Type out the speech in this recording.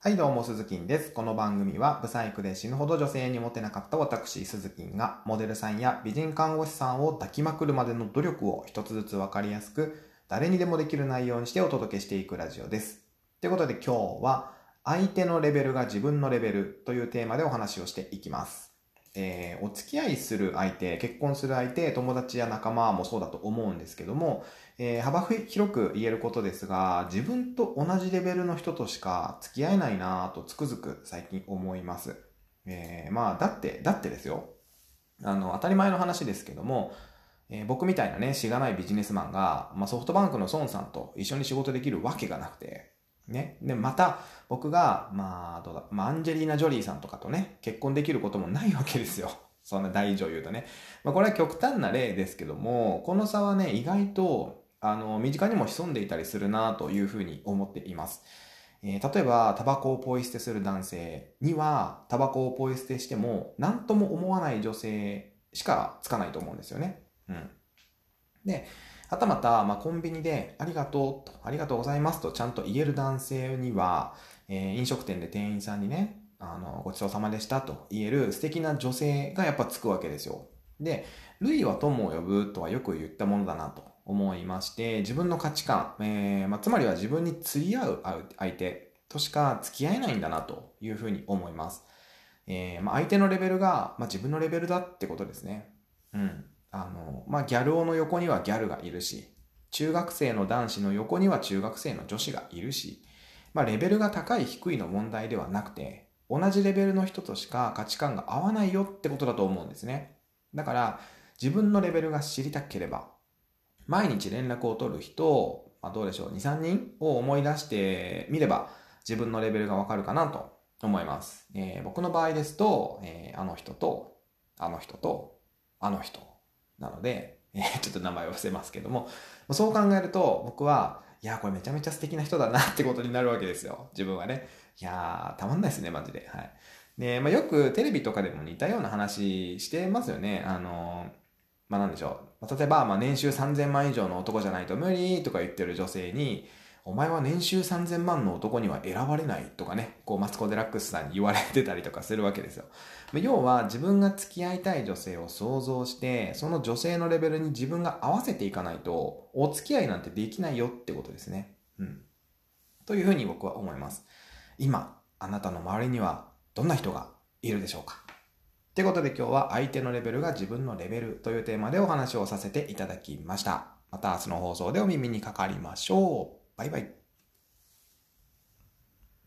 はい、どうも、鈴木です。この番組は、ブサイクで死ぬほど女性にモテなかった私、鈴木が、モデルさんや美人看護師さんを抱きまくるまでの努力を一つずつわかりやすく、誰にでもできる内容にしてお届けしていくラジオです。ということで今日は、相手のレベルが自分のレベルというテーマでお話をしていきます。えーお付き合いする相手、結婚する相手、友達や仲間もそうだと思うんですけども、えー幅広く言えることですが、自分と同じレベルの人としか付き合えないなぁとつくづく最近思います。えーまあ、だって、だってですよ。あの、当たり前の話ですけども、えー僕みたいなね、しがないビジネスマンが、まあ、ソフトバンクの孫さんと一緒に仕事できるわけがなくて、ね。で、また、僕が、まあ、どうだ、まあ、アンジェリーナ・ジョリーさんとかとね、結婚できることもないわけですよ。そんな大女優とね。まあ、これは極端な例ですけども、この差はね、意外と、あの、身近にも潜んでいたりするなというふうに思っています。えー例えば、タバコをポイ捨てする男性には、タバコをポイ捨てしても、何とも思わない女性しかつかないと思うんですよね。うん。で、はたまた、まあ、コンビニで、ありがとうと、ありがとうございますとちゃんと言える男性には、えー飲食店で店員さんにね、あの、ごちそうさまでしたと言える素敵な女性がやっぱつくわけですよ。で、類は友を呼ぶとはよく言ったものだなと思いまして、自分の価値観、えーまあ、つまりは自分に釣り合う相手としか付き合えないんだなというふうに思います。えーまあ、相手のレベルが、まあ、自分のレベルだってことですね。うん。あの、まあ、ギャル男の横にはギャルがいるし、中学生の男子の横には中学生の女子がいるし、まあ、レベルが高い低いの問題ではなくて、同じレベルの人としか価値観が合わないよってことだと思うんですね。だから、自分のレベルが知りたければ、毎日連絡を取る人、まあ、どうでしょう、2、3人を思い出してみれば、自分のレベルがわかるかなと思います。えー僕の場合ですと、えーあの人と、あの人と、あの人なので、えーちょっと名前を伏せますけども、そう考えると僕は、いや、これめちゃめちゃ素敵な人だなってことになるわけですよ。自分はね。いやー、たまんないですね、マジで。はい。で、まあ、よくテレビとかでも似たような話してますよね。あのーまあ、なんでしょう。例えば、まあ、年収3000万以上の男じゃないと無理とか言ってる女性に、お前は年収3000万の男には選ばれないとかね、こうマツコ・デラックスさんに言われてたりとかするわけですよ。要は自分が付き合いたい女性を想像して、その女性のレベルに自分が合わせていかないと、お付き合いなんてできないよってことですね。うん。というふうに僕は思います。今、あなたの周りにはどんな人がいるでしょうか？ということで今日は相手のレベルが自分のレベルというテーマでお話をさせていただきました。また明日の放送でお耳にかかりましょう。バイバイ。